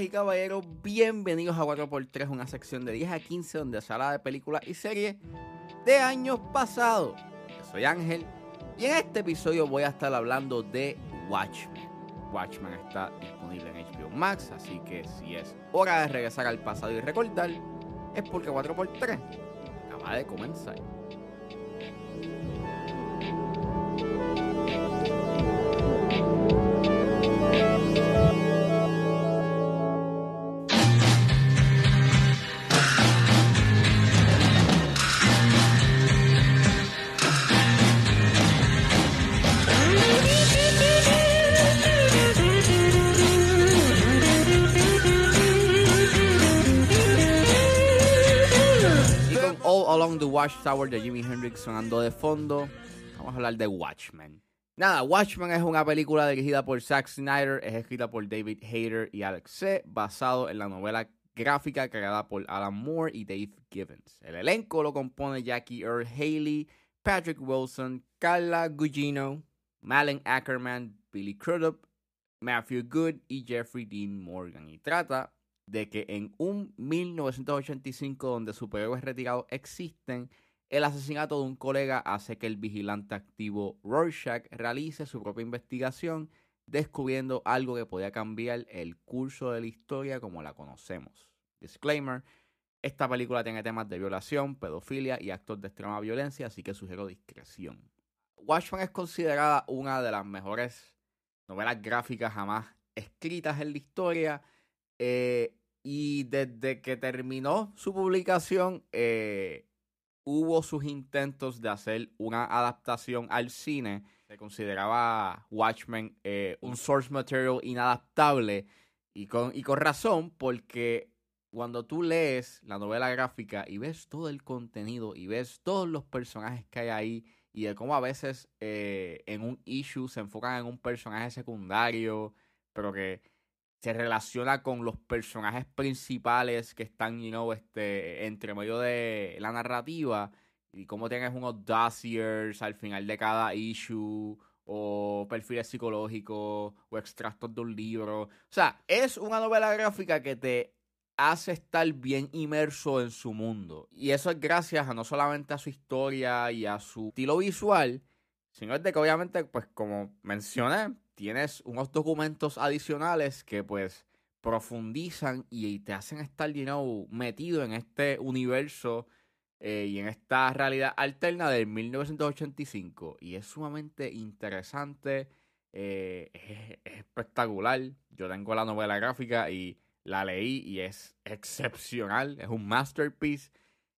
Y caballeros, bienvenidos a 4x3, una sección de 10 a 15 donde se habla de películas y series de años pasados. Yo soy Ángel y en este episodio voy a estar hablando de Watchmen. Watchmen está disponible en HBO Max, así que si es hora de regresar al pasado y recordar, es porque 4x3 acaba de comenzar. Y con All Along the Watchtower de Jimi Hendrix sonando de fondo, vamos a hablar de Watchmen. Nada, Watchmen es una película dirigida por Zack Snyder, es escrita por David Hayter y Alex C., basado en la novela gráfica creada por Alan Moore y Dave Gibbons. El elenco lo compone Jackie Earl Haley, Patrick Wilson, Carla Gugino, Malin Ackerman, Billy Crudup, Matthew Good y Jeffrey Dean Morgan. Y trata de que en un 1985 donde superhéroes retirados existen, el asesinato de un colega hace que el vigilante activo Rorschach realice su propia investigación, descubriendo algo que podía cambiar el curso de la historia como la conocemos. Disclaimer, esta película tiene temas de violación, pedofilia y actos de extrema violencia, así que sugiero discreción. Watchmen es considerada una de las mejores novelas gráficas jamás escritas en la historia. eh, y desde que terminó su publicación, eh, hubo sus intentos de hacer una adaptación al cine. Se consideraba Watchmen eh, un source material inadaptable. Y con, y con razón, porque cuando tú lees la novela gráfica y ves todo el contenido y ves todos los personajes que hay ahí y de cómo a veces eh, en un issue se enfocan en un personaje secundario, pero que se relaciona con los personajes principales que están, you know, este, entre medio de la narrativa y cómo tienes unos dossiers al final de cada issue o perfiles psicológicos o extractos de un libro. O sea, es una novela gráfica que te hace estar bien inmerso en su mundo. Y eso es gracias a no solamente a su historia y a su estilo visual, sino es de que obviamente, pues como mencioné, tienes unos documentos adicionales que pues profundizan y te hacen estar, you metido en este universo eh, y en esta realidad alterna del 1985. Y es sumamente interesante, eh, es, es espectacular. Yo tengo la novela gráfica y la leí y es excepcional, es un masterpiece.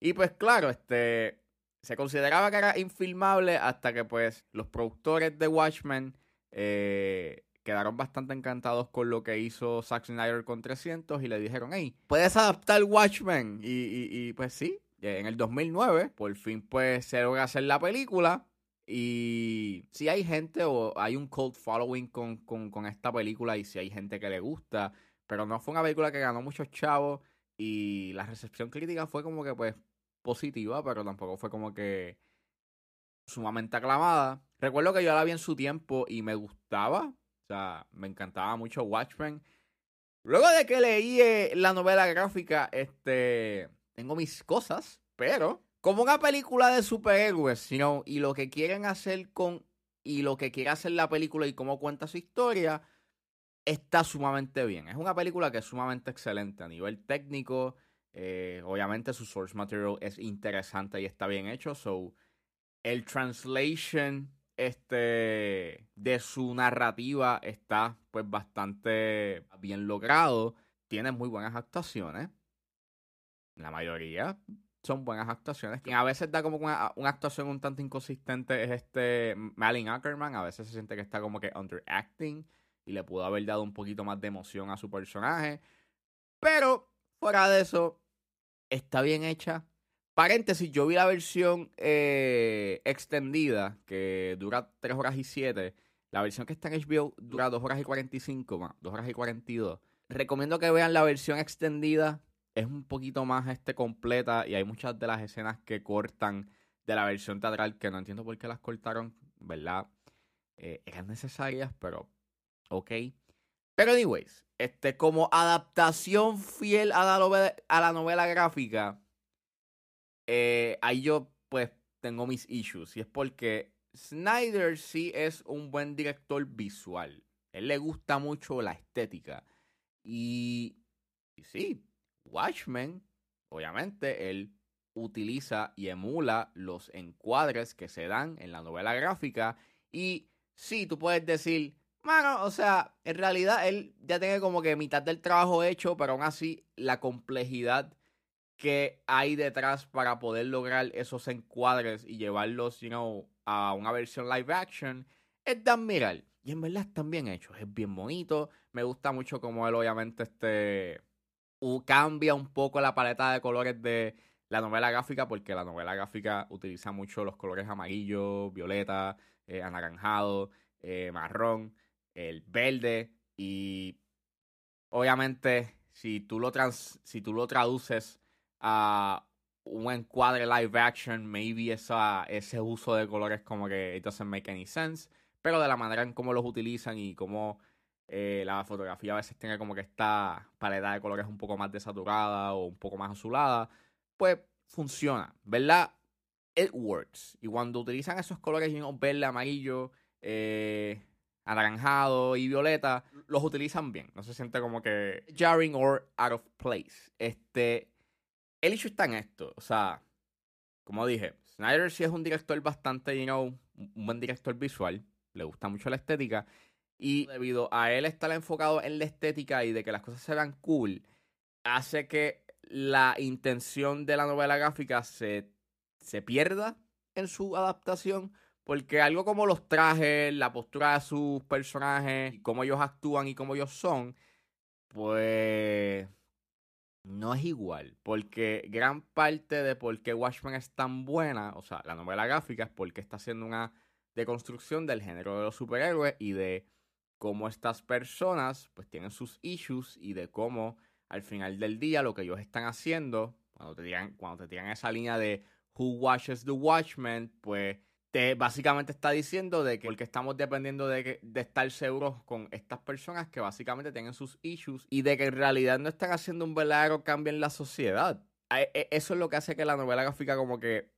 Y pues claro, este se consideraba que era infilmable hasta que pues los productores de Watchmen eh, quedaron bastante encantados con lo que hizo Zack Snyder con 300 y le dijeron, hey, ¿puedes adaptar Watchmen? Y, y, y pues sí, en el 2009 por fin pues se logra hacer la película. Y si hay gente o hay un cult following con, con esta película y si hay gente que le gusta, pero no fue una película que ganó muchos chavos y la recepción crítica fue como que pues positiva, pero tampoco fue como que sumamente aclamada. Recuerdo que yo la vi en su tiempo y me gustaba, o sea, me encantaba mucho Watchmen. Luego de que leí eh, la novela gráfica, este, tengo mis cosas, pero como una película de superhéroes, know, y lo que quieren hacer con y lo que quiere hacer la película y cómo cuenta su historia está sumamente bien. Es una película que es sumamente excelente a nivel técnico. eh, obviamente su source material es interesante y está bien hecho. So, el translation este, de su narrativa está pues bastante bien logrado. Tiene muy buenas actuaciones. La mayoría son buenas actuaciones. Quien a veces da como una, una actuación un tanto inconsistente es este Malin Ackerman. A veces se siente que está como que underacting y le pudo haber dado un poquito más de emoción a su personaje. Pero fuera de eso, está bien hecha. Paréntesis, yo vi la versión eh, extendida que dura 3 horas y 7. La versión que está en HBO dura 2 horas y 45, más, 2 horas y 42. Recomiendo que vean la versión extendida. Es un poquito más este completa y hay muchas de las escenas que cortan de la versión teatral que no entiendo por qué las cortaron, ¿verdad? Eh, eran necesarias, pero ok. Pero anyways, este, como adaptación fiel a la novela, a la novela gráfica, eh, ahí yo pues tengo mis issues. Y es porque Snyder sí es un buen director visual. Él le gusta mucho la estética. Y, y sí, Watchmen, obviamente, él utiliza y emula los encuadres que se dan en la novela gráfica. Y sí, tú puedes decir, mano, o sea, en realidad él ya tiene como que mitad del trabajo hecho, pero aún así la complejidad que hay detrás para poder lograr esos encuadres y llevarlos, you know, a una versión live action es de admirar. Y en verdad están bien hechos, es bien bonito. Me gusta mucho como él obviamente este cambia un poco la paleta de colores de la novela gráfica, porque la novela gráfica utiliza mucho los colores amarillo, violeta, eh, anaranjado, eh, marrón, el verde. Y obviamente, si tú lo, trans, si tú lo traduces a un encuadre live action, maybe esa, ese uso de colores como que it doesn't make any sense. Pero de la manera en cómo los utilizan y cómo eh, la fotografía a veces tiene como que esta paleta de colores un poco más desaturada o un poco más azulada, pues funciona, ¿verdad? It works. Y cuando utilizan esos colores verde, amarillo, eh, anaranjado y violeta, los utilizan bien. No se siente como que jarring or out of place. Este, el hecho está en esto. O sea, como dije, Snyder sí es un director bastante, you know, un buen director visual. Le gusta mucho la estética. Y debido a él estar enfocado en la estética y de que las cosas se vean cool, hace que la intención de la novela gráfica se, se pierda en su adaptación. Porque algo como los trajes, la postura de sus personajes, cómo ellos actúan y cómo ellos son, pues no es igual. Porque gran parte de por qué Watchmen es tan buena, o sea, la novela gráfica, es porque está haciendo una deconstrucción del género de los superhéroes y de cómo estas personas pues tienen sus issues y de cómo al final del día lo que ellos están haciendo, cuando te tiran, cuando te tiran esa línea de Who Watches the Watchmen, pues te básicamente está diciendo de que porque estamos dependiendo de, de estar seguros con estas personas que básicamente tienen sus issues y de que en realidad no están haciendo un verdadero cambio en la sociedad. E, eso es lo que hace que la novela gráfica como que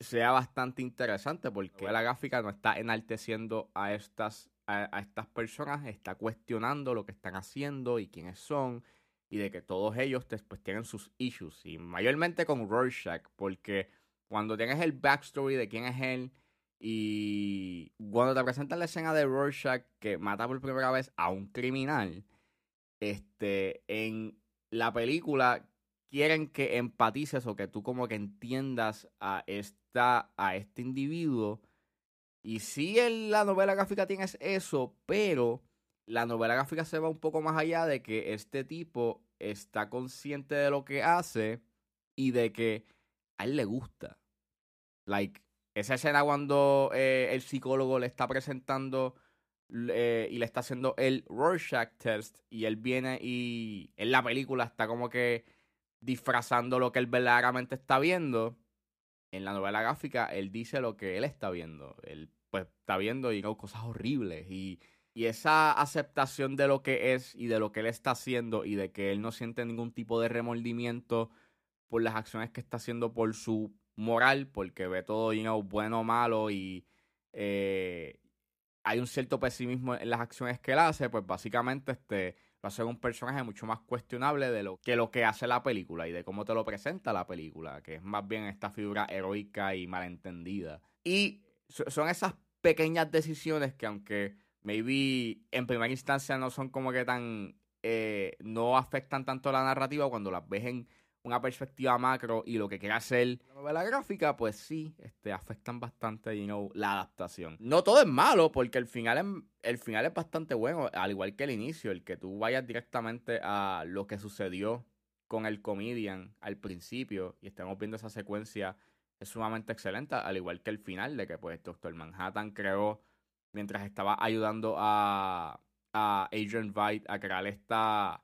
sea bastante interesante porque la gráfica no está enalteciendo a estas, a, estas personas, está cuestionando lo que están haciendo y quiénes son y de que todos ellos después tienen sus issues y mayormente con Rorschach porque cuando tienes el backstory de quién es él y cuando te presentan la escena de Rorschach que mata por primera vez a un criminal, este, en la película quieren que empatices o que tú como que entiendas a, esta, a este individuo. Y sí, en la novela gráfica tienes eso, pero la novela gráfica se va un poco más allá de que este tipo está consciente de lo que hace y de que a él le gusta. Like, esa escena cuando eh, el psicólogo le está presentando eh, y le está haciendo el Rorschach test y él viene y en la película está como que disfrazando lo que él verdaderamente está viendo. En la novela gráfica, él dice lo que él está viendo. Él pues está viendo y no cosas horribles. Y, y esa aceptación de lo que es y de lo que él está haciendo y de que él no siente ningún tipo de remordimiento por las acciones que está haciendo por su moral, porque ve todo bueno o malo y eh, hay un cierto pesimismo en las acciones que él hace, pues básicamente este va a ser un personaje mucho más cuestionable de lo que lo que hace la película y de cómo te lo presenta la película, que es más bien esta figura heroica y malentendida. Y son esas pequeñas decisiones que aunque maybe en primera instancia no son como que tan eh, no afectan tanto la narrativa cuando las ves en una perspectiva macro y lo que quiere hacer la novela gráfica, pues sí, este, afectan bastante you know, la adaptación. No todo es malo, porque el final, es, el final es bastante bueno, al igual que el inicio, el que tú vayas directamente a lo que sucedió con el comedian al principio y estemos viendo esa secuencia es sumamente excelente, al igual que el final de que pues Doctor Manhattan creó mientras estaba ayudando a, a Adrian Veidt a crear esta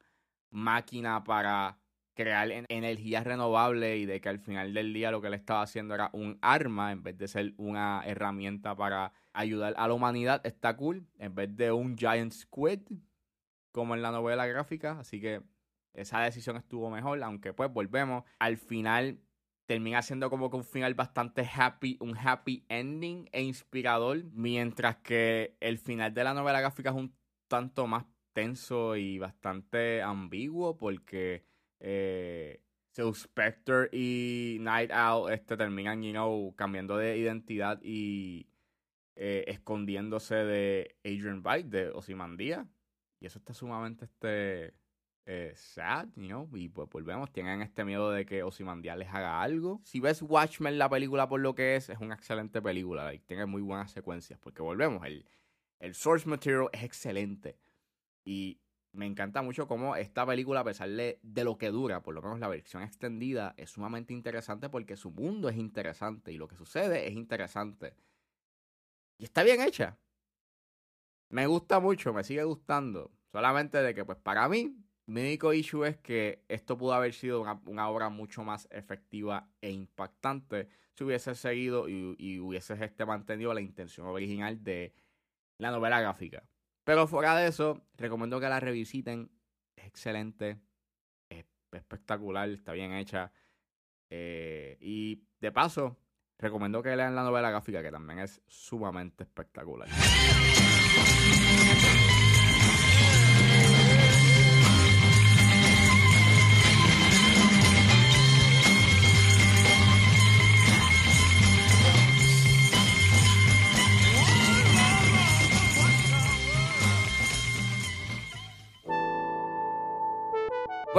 máquina para crear energía renovable y de que al final del día lo que él estaba haciendo era un arma en vez de ser una herramienta para ayudar a la humanidad, está cool. En vez de un giant squid, como en la novela gráfica, así que esa decisión estuvo mejor, aunque pues volvemos, al final termina siendo como que un final bastante happy, un happy ending e inspirador, mientras que el final de la novela gráfica es un tanto más tenso y bastante ambiguo porque eh, Spectre y Night Owl este, terminan, you know, cambiando de identidad y eh, escondiéndose de Adrian Byte, de Ozymandias. Y eso está sumamente este, eh, sad, you know, y pues volvemos, tienen este miedo de que Ozymandias les haga algo. Si ves Watchmen, la película por lo que es, es una excelente película, tiene muy buenas secuencias, porque volvemos, el, el source material es excelente. Y me encanta mucho cómo esta película, a pesar de, lo que dura, por lo menos la versión extendida, es sumamente interesante porque su mundo es interesante y lo que sucede es interesante. Y está bien hecha. Me gusta mucho, me sigue gustando. Solamente de que, pues para mí, mi único issue es que esto pudo haber sido una, obra mucho más efectiva e impactante si hubiese seguido y, y hubiese este mantenido la intención original de la novela gráfica. Pero fuera de eso, recomiendo que la revisiten. Es excelente. Es espectacular. Está bien hecha. Eh, y de paso, recomiendo que lean la novela gráfica, que también es sumamente espectacular.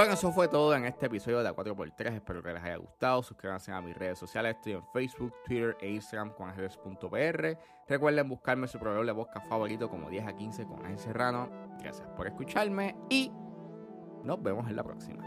Bueno, eso fue todo en este episodio de la 4x3. Espero que les haya gustado. Suscríbanse a mis redes sociales. Estoy en Facebook, Twitter e Instagram con ángeles.pr. Recuerden buscarme su proveedor de podcast favorito como 10 a 15 con Ángel Serrano. Gracias por escucharme y nos vemos en la próxima.